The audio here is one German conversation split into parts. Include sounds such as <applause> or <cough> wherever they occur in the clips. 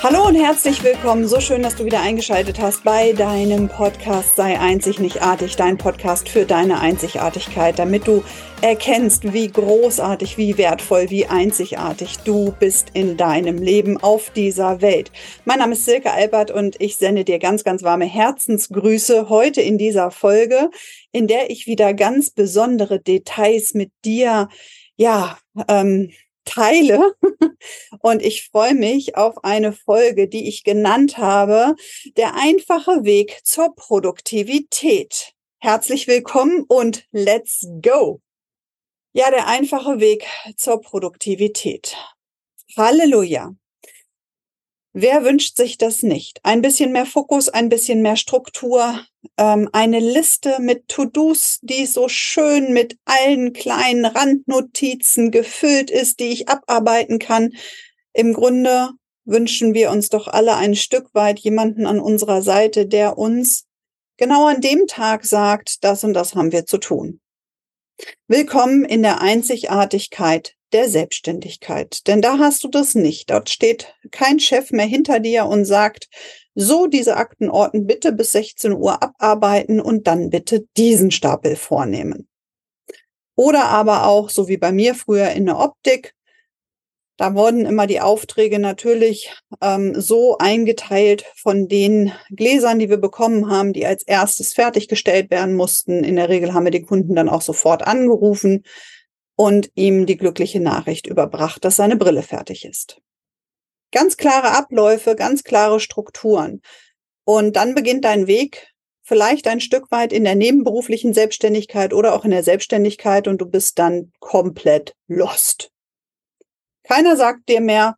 Hallo und herzlich willkommen. So schön, dass du wieder eingeschaltet hast bei deinem Podcast Sei einzig nicht artig, dein Podcast für deine Einzigartigkeit, damit du erkennst, wie großartig, wie wertvoll, wie einzigartig du bist in deinem Leben auf dieser Welt. Mein Name ist Silke Albert und ich sende dir ganz, ganz warme Herzensgrüße heute in dieser Folge, in der ich wieder ganz besondere Details mit dir ja, ähm, teile. <laughs> Und ich freue mich auf eine Folge, die ich genannt habe, der einfache Weg zur Produktivität. Herzlich willkommen und let's go. Ja, der einfache Weg zur Produktivität. Halleluja. Wer wünscht sich das nicht? Ein bisschen mehr Fokus, ein bisschen mehr Struktur, ähm, eine Liste mit To-Dos, die so schön mit allen kleinen Randnotizen gefüllt ist, die ich abarbeiten kann. Im Grunde wünschen wir uns doch alle ein Stück weit jemanden an unserer Seite, der uns genau an dem Tag sagt, das und das haben wir zu tun. Willkommen in der Einzigartigkeit der Selbstständigkeit. Denn da hast du das nicht. Dort steht kein Chef mehr hinter dir und sagt, so diese Aktenordnen bitte bis 16 Uhr abarbeiten und dann bitte diesen Stapel vornehmen. Oder aber auch, so wie bei mir früher in der Optik, da wurden immer die Aufträge natürlich ähm, so eingeteilt von den Gläsern, die wir bekommen haben, die als erstes fertiggestellt werden mussten. In der Regel haben wir die Kunden dann auch sofort angerufen und ihm die glückliche Nachricht überbracht, dass seine Brille fertig ist. Ganz klare Abläufe, ganz klare Strukturen. Und dann beginnt dein Weg vielleicht ein Stück weit in der nebenberuflichen Selbstständigkeit oder auch in der Selbstständigkeit und du bist dann komplett lost. Keiner sagt dir mehr,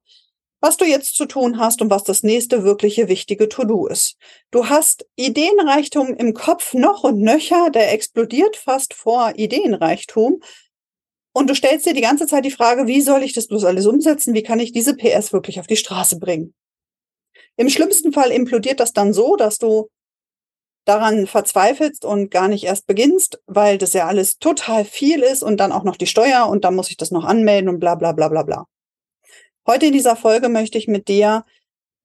was du jetzt zu tun hast und was das nächste wirkliche wichtige To-Do ist. Du hast Ideenreichtum im Kopf noch und nöcher, der explodiert fast vor Ideenreichtum, und du stellst dir die ganze Zeit die Frage, wie soll ich das bloß alles umsetzen? Wie kann ich diese PS wirklich auf die Straße bringen? Im schlimmsten Fall implodiert das dann so, dass du daran verzweifelst und gar nicht erst beginnst, weil das ja alles total viel ist und dann auch noch die Steuer und dann muss ich das noch anmelden und bla bla bla bla bla. Heute in dieser Folge möchte ich mit dir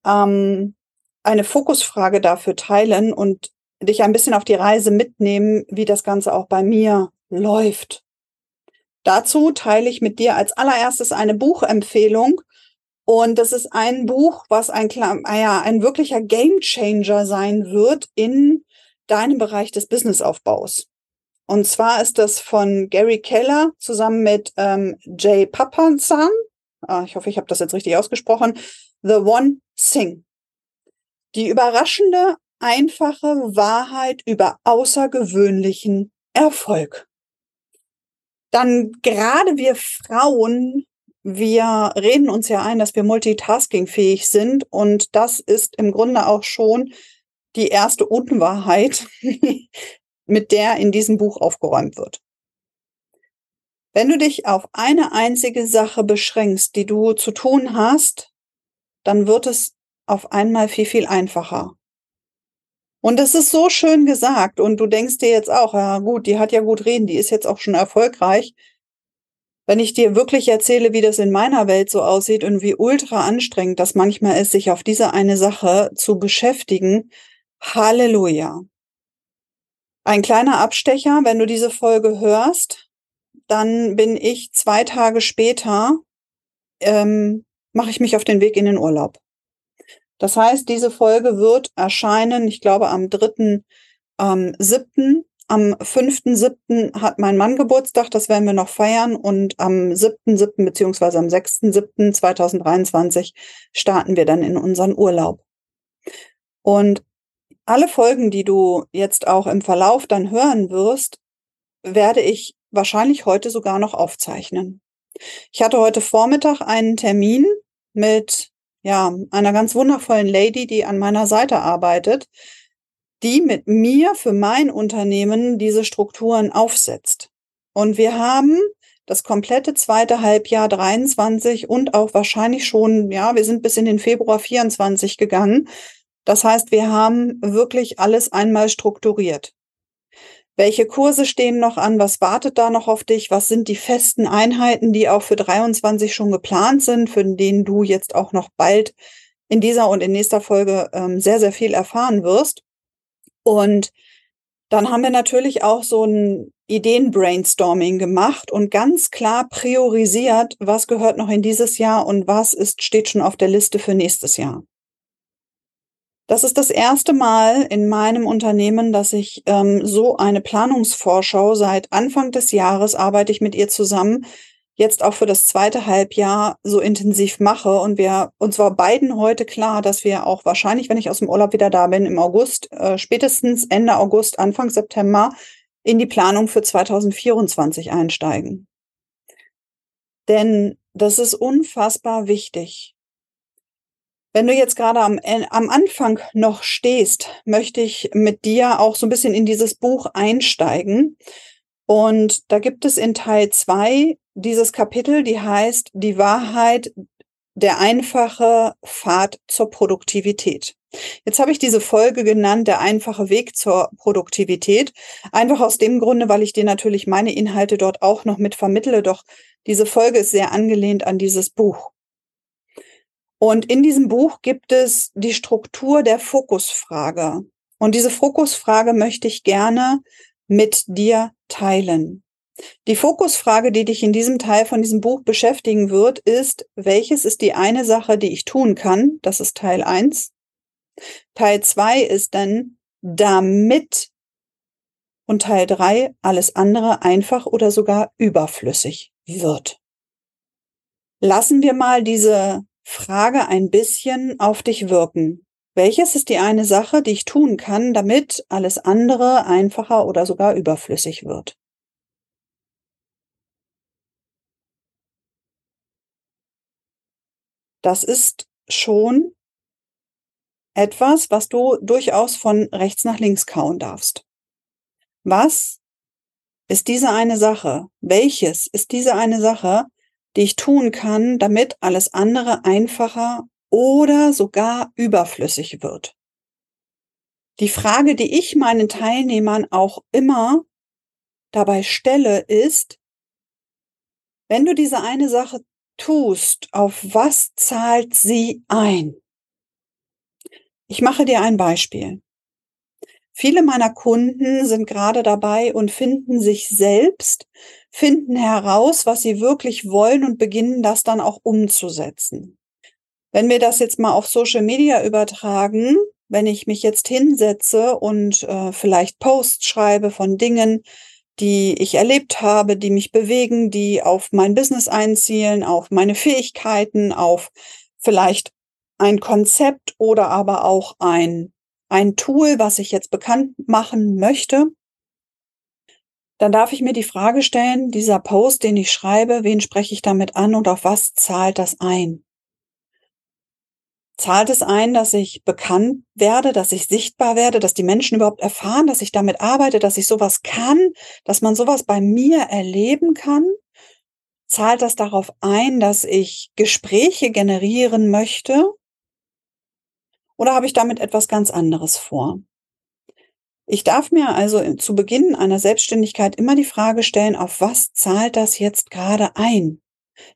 ähm, eine Fokusfrage dafür teilen und dich ein bisschen auf die Reise mitnehmen, wie das Ganze auch bei mir läuft. Dazu teile ich mit dir als allererstes eine Buchempfehlung. Und das ist ein Buch, was ein, ah ja, ein wirklicher Gamechanger sein wird in deinem Bereich des Businessaufbaus. Und zwar ist das von Gary Keller zusammen mit ähm, Jay Papansan. Ah, ich hoffe, ich habe das jetzt richtig ausgesprochen. The One Thing. Die überraschende, einfache Wahrheit über außergewöhnlichen Erfolg dann gerade wir Frauen, wir reden uns ja ein, dass wir multitaskingfähig sind und das ist im Grunde auch schon die erste Unwahrheit, <laughs> mit der in diesem Buch aufgeräumt wird. Wenn du dich auf eine einzige Sache beschränkst, die du zu tun hast, dann wird es auf einmal viel, viel einfacher. Und das ist so schön gesagt. Und du denkst dir jetzt auch, ja gut, die hat ja gut reden, die ist jetzt auch schon erfolgreich. Wenn ich dir wirklich erzähle, wie das in meiner Welt so aussieht und wie ultra anstrengend das manchmal ist, sich auf diese eine Sache zu beschäftigen, Halleluja. Ein kleiner Abstecher, wenn du diese Folge hörst, dann bin ich zwei Tage später, ähm, mache ich mich auf den Weg in den Urlaub. Das heißt, diese Folge wird erscheinen, ich glaube, am 3.7. Ähm, am 5.7. hat mein Mann Geburtstag, das werden wir noch feiern. Und am 7.7. beziehungsweise am 6.7.2023 starten wir dann in unseren Urlaub. Und alle Folgen, die du jetzt auch im Verlauf dann hören wirst, werde ich wahrscheinlich heute sogar noch aufzeichnen. Ich hatte heute Vormittag einen Termin mit ja, einer ganz wundervollen Lady, die an meiner Seite arbeitet, die mit mir für mein Unternehmen diese Strukturen aufsetzt. Und wir haben das komplette zweite Halbjahr 23 und auch wahrscheinlich schon, ja, wir sind bis in den Februar 24 gegangen. Das heißt, wir haben wirklich alles einmal strukturiert. Welche Kurse stehen noch an? Was wartet da noch auf dich? Was sind die festen Einheiten, die auch für 23 schon geplant sind, für denen du jetzt auch noch bald in dieser und in nächster Folge ähm, sehr, sehr viel erfahren wirst? Und dann haben wir natürlich auch so ein Ideen-Brainstorming gemacht und ganz klar priorisiert, was gehört noch in dieses Jahr und was ist, steht schon auf der Liste für nächstes Jahr. Das ist das erste Mal in meinem Unternehmen, dass ich ähm, so eine Planungsvorschau seit Anfang des Jahres arbeite ich mit ihr zusammen, jetzt auch für das zweite Halbjahr so intensiv mache. Und wir, uns war beiden heute klar, dass wir auch wahrscheinlich, wenn ich aus dem Urlaub wieder da bin, im August, äh, spätestens Ende August, Anfang September, in die Planung für 2024 einsteigen. Denn das ist unfassbar wichtig. Wenn du jetzt gerade am, äh, am Anfang noch stehst, möchte ich mit dir auch so ein bisschen in dieses Buch einsteigen. Und da gibt es in Teil zwei dieses Kapitel, die heißt Die Wahrheit, der einfache Pfad zur Produktivität. Jetzt habe ich diese Folge genannt, der einfache Weg zur Produktivität. Einfach aus dem Grunde, weil ich dir natürlich meine Inhalte dort auch noch mit vermittle. Doch diese Folge ist sehr angelehnt an dieses Buch. Und in diesem Buch gibt es die Struktur der Fokusfrage. Und diese Fokusfrage möchte ich gerne mit dir teilen. Die Fokusfrage, die dich in diesem Teil von diesem Buch beschäftigen wird, ist, welches ist die eine Sache, die ich tun kann? Das ist Teil eins. Teil zwei ist dann, damit und Teil drei alles andere einfach oder sogar überflüssig wird. Lassen wir mal diese Frage ein bisschen auf dich wirken. Welches ist die eine Sache, die ich tun kann, damit alles andere einfacher oder sogar überflüssig wird? Das ist schon etwas, was du durchaus von rechts nach links kauen darfst. Was ist diese eine Sache? Welches ist diese eine Sache, die ich tun kann, damit alles andere einfacher oder sogar überflüssig wird. Die Frage, die ich meinen Teilnehmern auch immer dabei stelle, ist, wenn du diese eine Sache tust, auf was zahlt sie ein? Ich mache dir ein Beispiel. Viele meiner Kunden sind gerade dabei und finden sich selbst, finden heraus, was sie wirklich wollen und beginnen das dann auch umzusetzen. Wenn wir das jetzt mal auf Social Media übertragen, wenn ich mich jetzt hinsetze und äh, vielleicht Posts schreibe von Dingen, die ich erlebt habe, die mich bewegen, die auf mein Business einzielen, auf meine Fähigkeiten, auf vielleicht ein Konzept oder aber auch ein ein Tool, was ich jetzt bekannt machen möchte, dann darf ich mir die Frage stellen, dieser Post, den ich schreibe, wen spreche ich damit an und auf was zahlt das ein? Zahlt es ein, dass ich bekannt werde, dass ich sichtbar werde, dass die Menschen überhaupt erfahren, dass ich damit arbeite, dass ich sowas kann, dass man sowas bei mir erleben kann? Zahlt das darauf ein, dass ich Gespräche generieren möchte, oder habe ich damit etwas ganz anderes vor? Ich darf mir also zu Beginn einer Selbstständigkeit immer die Frage stellen, auf was zahlt das jetzt gerade ein?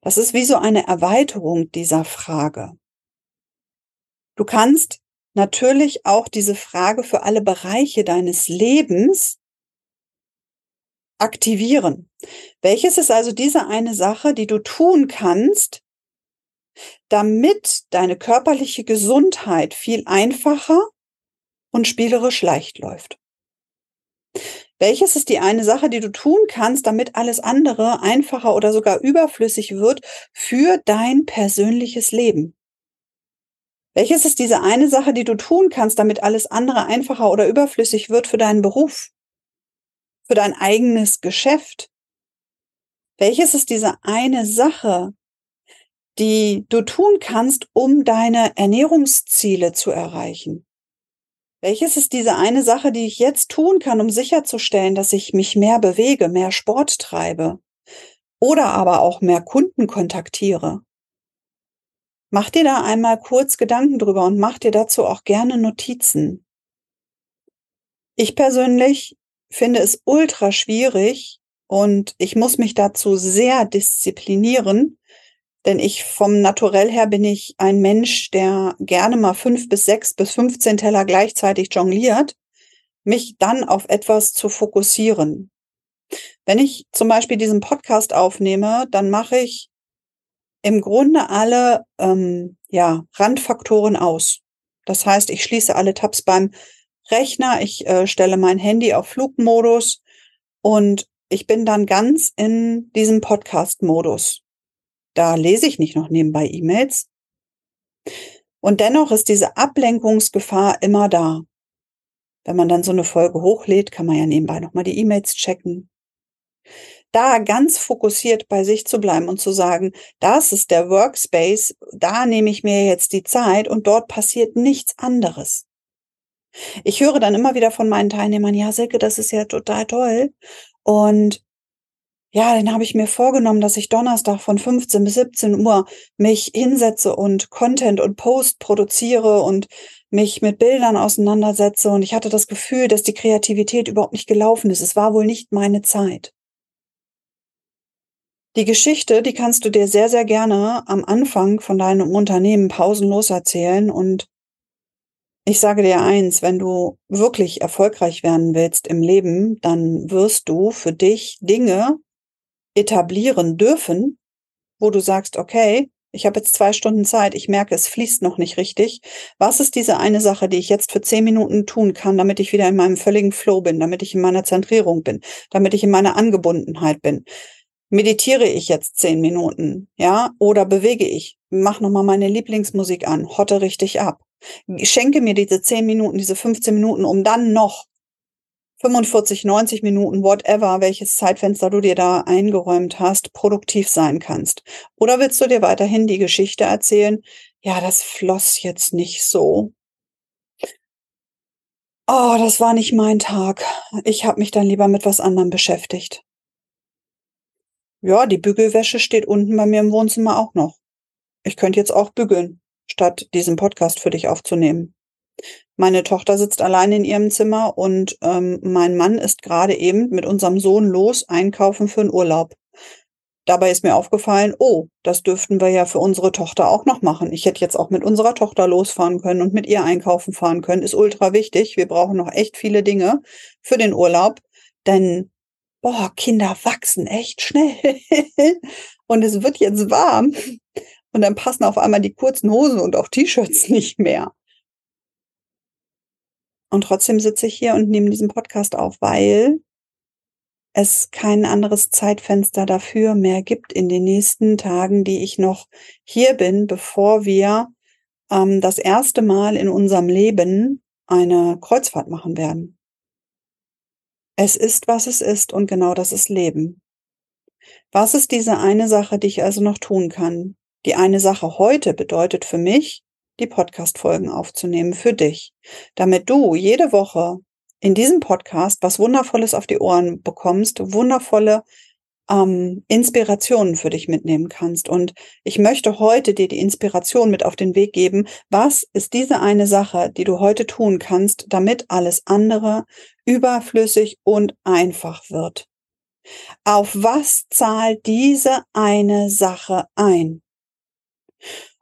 Das ist wie so eine Erweiterung dieser Frage. Du kannst natürlich auch diese Frage für alle Bereiche deines Lebens aktivieren. Welches ist also diese eine Sache, die du tun kannst, damit deine körperliche Gesundheit viel einfacher und spielerisch leicht läuft. Welches ist die eine Sache, die du tun kannst, damit alles andere einfacher oder sogar überflüssig wird für dein persönliches Leben? Welches ist diese eine Sache, die du tun kannst, damit alles andere einfacher oder überflüssig wird für deinen Beruf? Für dein eigenes Geschäft? Welches ist diese eine Sache, die du tun kannst, um deine Ernährungsziele zu erreichen? Welches ist diese eine Sache, die ich jetzt tun kann, um sicherzustellen, dass ich mich mehr bewege, mehr Sport treibe oder aber auch mehr Kunden kontaktiere? Mach dir da einmal kurz Gedanken drüber und mach dir dazu auch gerne Notizen. Ich persönlich finde es ultra schwierig und ich muss mich dazu sehr disziplinieren, denn ich vom Naturell her bin ich ein Mensch, der gerne mal fünf bis sechs bis 15 Teller gleichzeitig jongliert, mich dann auf etwas zu fokussieren. Wenn ich zum Beispiel diesen Podcast aufnehme, dann mache ich im Grunde alle ähm, ja, Randfaktoren aus. Das heißt, ich schließe alle Tabs beim Rechner, ich äh, stelle mein Handy auf Flugmodus und ich bin dann ganz in diesem Podcast-Modus. Da lese ich nicht noch nebenbei E-Mails. Und dennoch ist diese Ablenkungsgefahr immer da. Wenn man dann so eine Folge hochlädt, kann man ja nebenbei nochmal die E-Mails checken. Da ganz fokussiert bei sich zu bleiben und zu sagen, das ist der Workspace, da nehme ich mir jetzt die Zeit und dort passiert nichts anderes. Ich höre dann immer wieder von meinen Teilnehmern, ja, Silke, das ist ja total toll. Und ja, dann habe ich mir vorgenommen, dass ich Donnerstag von 15 bis 17 Uhr mich hinsetze und Content und Post produziere und mich mit Bildern auseinandersetze. Und ich hatte das Gefühl, dass die Kreativität überhaupt nicht gelaufen ist. Es war wohl nicht meine Zeit. Die Geschichte, die kannst du dir sehr, sehr gerne am Anfang von deinem Unternehmen pausenlos erzählen. Und ich sage dir eins, wenn du wirklich erfolgreich werden willst im Leben, dann wirst du für dich Dinge etablieren dürfen, wo du sagst, okay, ich habe jetzt zwei Stunden Zeit, ich merke, es fließt noch nicht richtig. Was ist diese eine Sache, die ich jetzt für zehn Minuten tun kann, damit ich wieder in meinem völligen Flow bin, damit ich in meiner Zentrierung bin, damit ich in meiner Angebundenheit bin? Meditiere ich jetzt zehn Minuten, ja, oder bewege ich? Mach nochmal meine Lieblingsmusik an, hotte richtig ab. Schenke mir diese zehn Minuten, diese 15 Minuten, um dann noch 45, 90 Minuten, whatever, welches Zeitfenster du dir da eingeräumt hast, produktiv sein kannst. Oder willst du dir weiterhin die Geschichte erzählen? Ja, das floss jetzt nicht so. Oh, das war nicht mein Tag. Ich habe mich dann lieber mit was anderem beschäftigt. Ja, die Bügelwäsche steht unten bei mir im Wohnzimmer auch noch. Ich könnte jetzt auch bügeln, statt diesen Podcast für dich aufzunehmen. Meine Tochter sitzt allein in ihrem Zimmer und ähm, mein Mann ist gerade eben mit unserem Sohn los einkaufen für einen Urlaub. Dabei ist mir aufgefallen, oh, das dürften wir ja für unsere Tochter auch noch machen. Ich hätte jetzt auch mit unserer Tochter losfahren können und mit ihr einkaufen fahren können. Ist ultra wichtig. Wir brauchen noch echt viele Dinge für den Urlaub, denn boah, Kinder wachsen echt schnell. <laughs> und es wird jetzt warm. Und dann passen auf einmal die kurzen Hosen und auch T-Shirts nicht mehr. Und trotzdem sitze ich hier und nehme diesen Podcast auf, weil es kein anderes Zeitfenster dafür mehr gibt in den nächsten Tagen, die ich noch hier bin, bevor wir ähm, das erste Mal in unserem Leben eine Kreuzfahrt machen werden. Es ist, was es ist und genau das ist Leben. Was ist diese eine Sache, die ich also noch tun kann? Die eine Sache heute bedeutet für mich, die Podcast-Folgen aufzunehmen für dich, damit du jede Woche in diesem Podcast was Wundervolles auf die Ohren bekommst, wundervolle ähm, Inspirationen für dich mitnehmen kannst. Und ich möchte heute dir die Inspiration mit auf den Weg geben. Was ist diese eine Sache, die du heute tun kannst, damit alles andere überflüssig und einfach wird? Auf was zahlt diese eine Sache ein?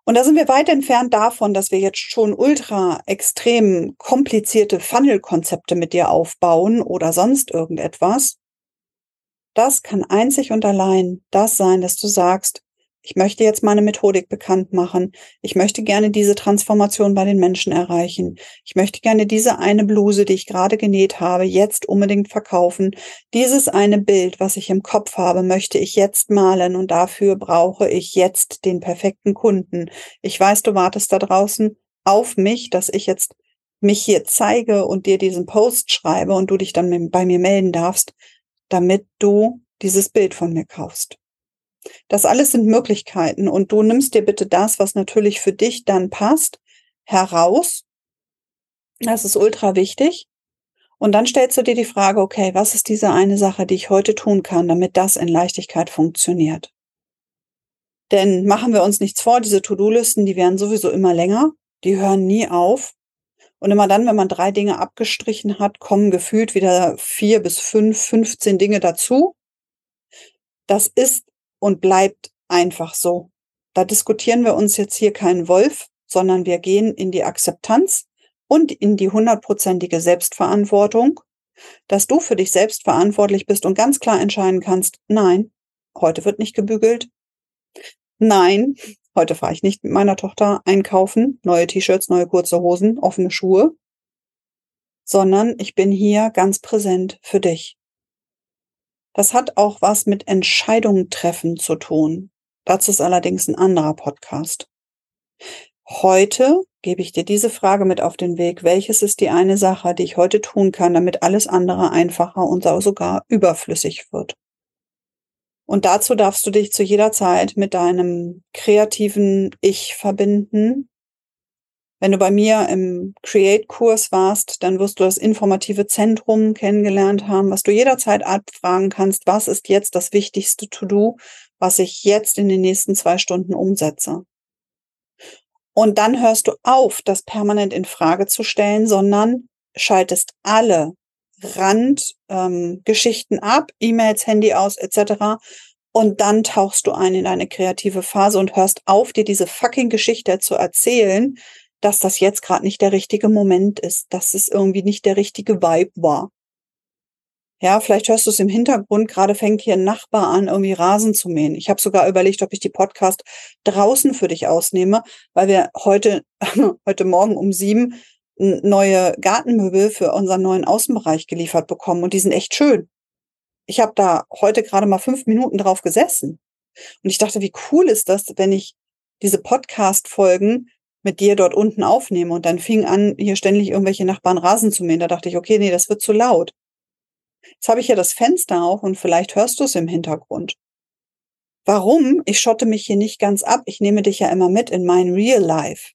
Und da sind wir weit entfernt davon, dass wir jetzt schon ultra extrem komplizierte Funnel-Konzepte mit dir aufbauen oder sonst irgendetwas. Das kann einzig und allein das sein, dass du sagst, ich möchte jetzt meine Methodik bekannt machen. Ich möchte gerne diese Transformation bei den Menschen erreichen. Ich möchte gerne diese eine Bluse, die ich gerade genäht habe, jetzt unbedingt verkaufen. Dieses eine Bild, was ich im Kopf habe, möchte ich jetzt malen und dafür brauche ich jetzt den perfekten Kunden. Ich weiß, du wartest da draußen auf mich, dass ich jetzt mich hier zeige und dir diesen Post schreibe und du dich dann bei mir melden darfst, damit du dieses Bild von mir kaufst. Das alles sind Möglichkeiten und du nimmst dir bitte das, was natürlich für dich dann passt, heraus. Das ist ultra wichtig. Und dann stellst du dir die Frage, okay, was ist diese eine Sache, die ich heute tun kann, damit das in Leichtigkeit funktioniert? Denn machen wir uns nichts vor, diese To-Do-Listen, die werden sowieso immer länger, die hören nie auf. Und immer dann, wenn man drei Dinge abgestrichen hat, kommen gefühlt wieder vier bis fünf, 15 Dinge dazu. Das ist und bleibt einfach so. Da diskutieren wir uns jetzt hier keinen Wolf, sondern wir gehen in die Akzeptanz und in die hundertprozentige Selbstverantwortung, dass du für dich selbst verantwortlich bist und ganz klar entscheiden kannst, nein, heute wird nicht gebügelt. Nein, heute fahre ich nicht mit meiner Tochter einkaufen, neue T-Shirts, neue kurze Hosen, offene Schuhe, sondern ich bin hier ganz präsent für dich. Das hat auch was mit Entscheidungen treffen zu tun. Dazu ist allerdings ein anderer Podcast. Heute gebe ich dir diese Frage mit auf den Weg. Welches ist die eine Sache, die ich heute tun kann, damit alles andere einfacher und sogar überflüssig wird? Und dazu darfst du dich zu jeder Zeit mit deinem kreativen Ich verbinden. Wenn du bei mir im Create-Kurs warst, dann wirst du das informative Zentrum kennengelernt haben, was du jederzeit abfragen kannst, was ist jetzt das wichtigste To-Do, was ich jetzt in den nächsten zwei Stunden umsetze. Und dann hörst du auf, das permanent in Frage zu stellen, sondern schaltest alle Randgeschichten ähm, ab, E-Mails, Handy aus, etc. Und dann tauchst du ein in eine kreative Phase und hörst auf, dir diese fucking Geschichte zu erzählen, dass das jetzt gerade nicht der richtige Moment ist, dass es irgendwie nicht der richtige Vibe war. Ja, vielleicht hörst du es im Hintergrund, gerade fängt hier ein Nachbar an, irgendwie Rasen zu mähen. Ich habe sogar überlegt, ob ich die Podcast draußen für dich ausnehme, weil wir heute, <laughs> heute Morgen um sieben neue Gartenmöbel für unseren neuen Außenbereich geliefert bekommen und die sind echt schön. Ich habe da heute gerade mal fünf Minuten drauf gesessen und ich dachte, wie cool ist das, wenn ich diese Podcast-Folgen mit dir dort unten aufnehme und dann fing an, hier ständig irgendwelche Nachbarn Rasen zu mähen. Da dachte ich, okay, nee, das wird zu laut. Jetzt habe ich ja das Fenster auf und vielleicht hörst du es im Hintergrund. Warum? Ich schotte mich hier nicht ganz ab. Ich nehme dich ja immer mit in mein Real Life.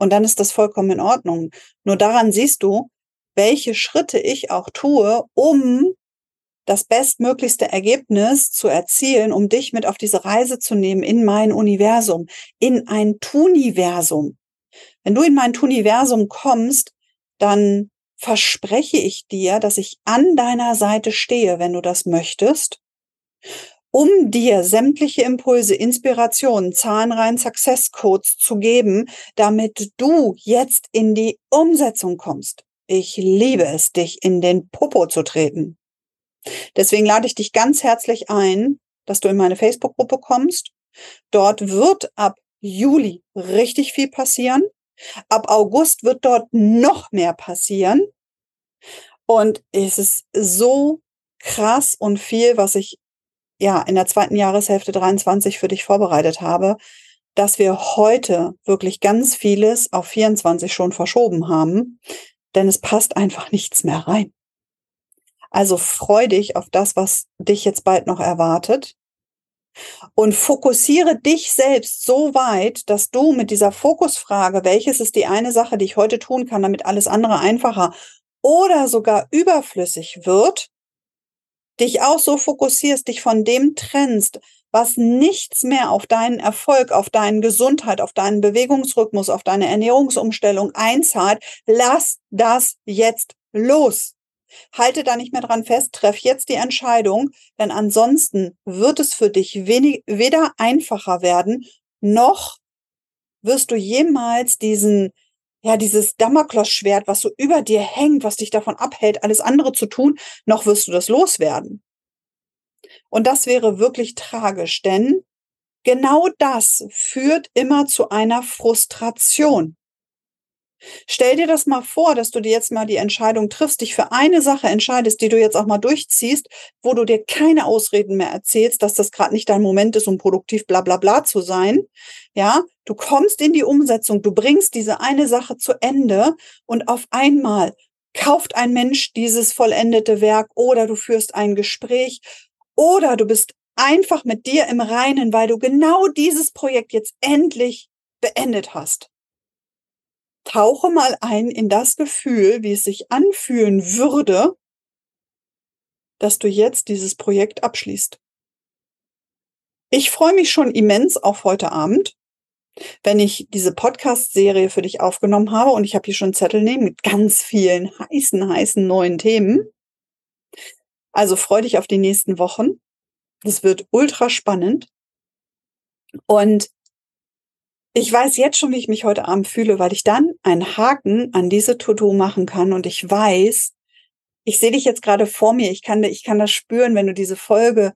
Und dann ist das vollkommen in Ordnung. Nur daran siehst du, welche Schritte ich auch tue, um das bestmöglichste Ergebnis zu erzielen, um dich mit auf diese Reise zu nehmen in mein Universum, in ein Tuniversum. Wenn du in mein Tuniversum kommst, dann verspreche ich dir, dass ich an deiner Seite stehe, wenn du das möchtest, um dir sämtliche Impulse, Inspirationen, Zahlenreihen, Success Codes zu geben, damit du jetzt in die Umsetzung kommst. Ich liebe es, dich in den Popo zu treten. Deswegen lade ich dich ganz herzlich ein, dass du in meine Facebook-Gruppe kommst. Dort wird ab Juli richtig viel passieren. Ab August wird dort noch mehr passieren. Und es ist so krass und viel, was ich ja in der zweiten Jahreshälfte 23 für dich vorbereitet habe, dass wir heute wirklich ganz vieles auf 24 schon verschoben haben, denn es passt einfach nichts mehr rein. Also freu dich auf das, was dich jetzt bald noch erwartet und fokussiere dich selbst so weit, dass du mit dieser Fokusfrage, welches ist die eine Sache, die ich heute tun kann, damit alles andere einfacher oder sogar überflüssig wird, dich auch so fokussierst, dich von dem trennst, was nichts mehr auf deinen Erfolg, auf deine Gesundheit, auf deinen Bewegungsrhythmus, auf deine Ernährungsumstellung einzahlt, lass das jetzt los. Halte da nicht mehr dran fest, treff jetzt die Entscheidung, denn ansonsten wird es für dich wenig, weder einfacher werden, noch wirst du jemals diesen, ja, dieses Damoklesschwert, was so über dir hängt, was dich davon abhält, alles andere zu tun, noch wirst du das loswerden. Und das wäre wirklich tragisch, denn genau das führt immer zu einer Frustration. Stell dir das mal vor, dass du dir jetzt mal die Entscheidung triffst, dich für eine Sache entscheidest, die du jetzt auch mal durchziehst, wo du dir keine Ausreden mehr erzählst, dass das gerade nicht dein Moment ist, um produktiv bla bla bla zu sein. Ja, du kommst in die Umsetzung, du bringst diese eine Sache zu Ende und auf einmal kauft ein Mensch dieses vollendete Werk oder du führst ein Gespräch oder du bist einfach mit dir im Reinen, weil du genau dieses Projekt jetzt endlich beendet hast tauche mal ein in das Gefühl, wie es sich anfühlen würde, dass du jetzt dieses Projekt abschließt. Ich freue mich schon immens auf heute Abend. wenn ich diese Podcast-Serie für dich aufgenommen habe und ich habe hier schon Zettel nehmen mit ganz vielen heißen, heißen neuen Themen. Also freu dich auf die nächsten Wochen. Das wird ultra spannend. Und ich weiß jetzt schon, wie ich mich heute Abend fühle, weil ich dann einen Haken an diese To-Do machen kann und ich weiß, ich sehe dich jetzt gerade vor mir, ich kann, ich kann das spüren, wenn du diese Folge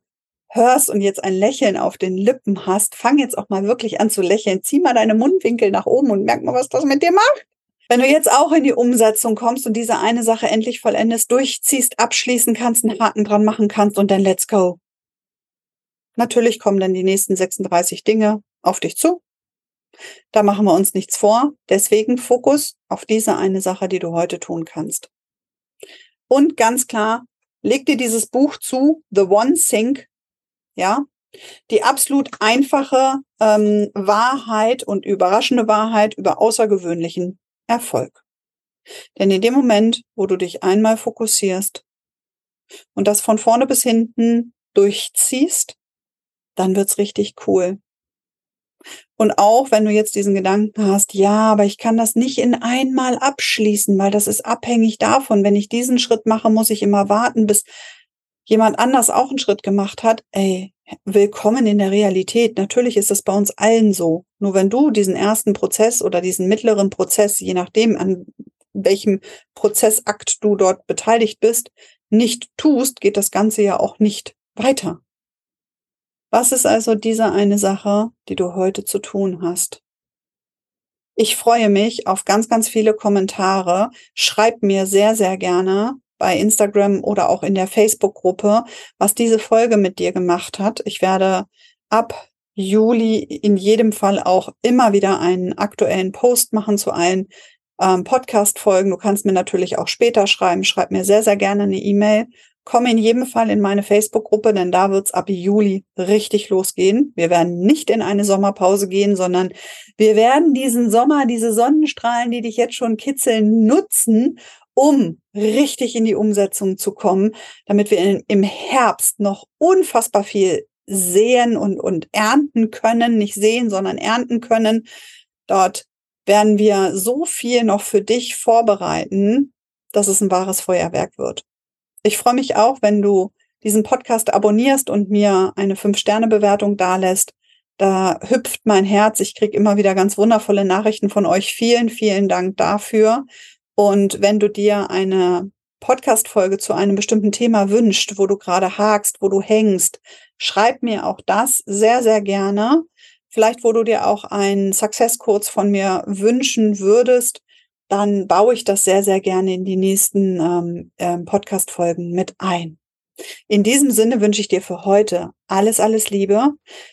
hörst und jetzt ein Lächeln auf den Lippen hast, fang jetzt auch mal wirklich an zu lächeln. Zieh mal deine Mundwinkel nach oben und merk mal, was das mit dir macht. Wenn du jetzt auch in die Umsetzung kommst und diese eine Sache endlich vollendest, durchziehst, abschließen kannst, einen Haken dran machen kannst und dann let's go. Natürlich kommen dann die nächsten 36 Dinge auf dich zu. Da machen wir uns nichts vor. Deswegen Fokus auf diese eine Sache, die du heute tun kannst. Und ganz klar, leg dir dieses Buch zu, The One Think, ja, die absolut einfache ähm, Wahrheit und überraschende Wahrheit über außergewöhnlichen Erfolg. Denn in dem Moment, wo du dich einmal fokussierst und das von vorne bis hinten durchziehst, dann wird's richtig cool. Und auch wenn du jetzt diesen Gedanken hast, ja, aber ich kann das nicht in einmal abschließen, weil das ist abhängig davon. Wenn ich diesen Schritt mache, muss ich immer warten, bis jemand anders auch einen Schritt gemacht hat. Ey, willkommen in der Realität. Natürlich ist das bei uns allen so. Nur wenn du diesen ersten Prozess oder diesen mittleren Prozess, je nachdem, an welchem Prozessakt du dort beteiligt bist, nicht tust, geht das Ganze ja auch nicht weiter. Was ist also diese eine Sache, die du heute zu tun hast? Ich freue mich auf ganz, ganz viele Kommentare. Schreib mir sehr, sehr gerne bei Instagram oder auch in der Facebook-Gruppe, was diese Folge mit dir gemacht hat. Ich werde ab Juli in jedem Fall auch immer wieder einen aktuellen Post machen zu allen ähm, Podcast-Folgen. Du kannst mir natürlich auch später schreiben. Schreib mir sehr, sehr gerne eine E-Mail Komm in jedem Fall in meine Facebook-Gruppe, denn da wird's ab Juli richtig losgehen. Wir werden nicht in eine Sommerpause gehen, sondern wir werden diesen Sommer, diese Sonnenstrahlen, die dich jetzt schon kitzeln, nutzen, um richtig in die Umsetzung zu kommen, damit wir in, im Herbst noch unfassbar viel sehen und, und ernten können, nicht sehen, sondern ernten können. Dort werden wir so viel noch für dich vorbereiten, dass es ein wahres Feuerwerk wird. Ich freue mich auch, wenn du diesen Podcast abonnierst und mir eine Fünf-Sterne-Bewertung dalässt. Da hüpft mein Herz. Ich kriege immer wieder ganz wundervolle Nachrichten von euch. Vielen, vielen Dank dafür. Und wenn du dir eine Podcast-Folge zu einem bestimmten Thema wünscht, wo du gerade hakst, wo du hängst, schreib mir auch das sehr, sehr gerne. Vielleicht, wo du dir auch einen Success-Codes von mir wünschen würdest, dann baue ich das sehr, sehr gerne in die nächsten ähm, ähm, Podcast-Folgen mit ein. In diesem Sinne wünsche ich dir für heute alles, alles Liebe.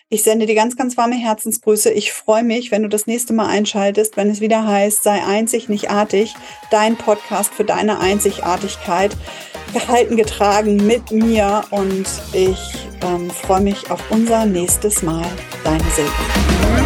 Ich sende dir ganz, ganz warme Herzensgrüße. Ich freue mich, wenn du das nächste Mal einschaltest, wenn es wieder heißt, sei einzig, nicht artig. Dein Podcast für deine Einzigartigkeit. Gehalten, getragen mit mir und ich ähm, freue mich auf unser nächstes Mal. Deine Silke.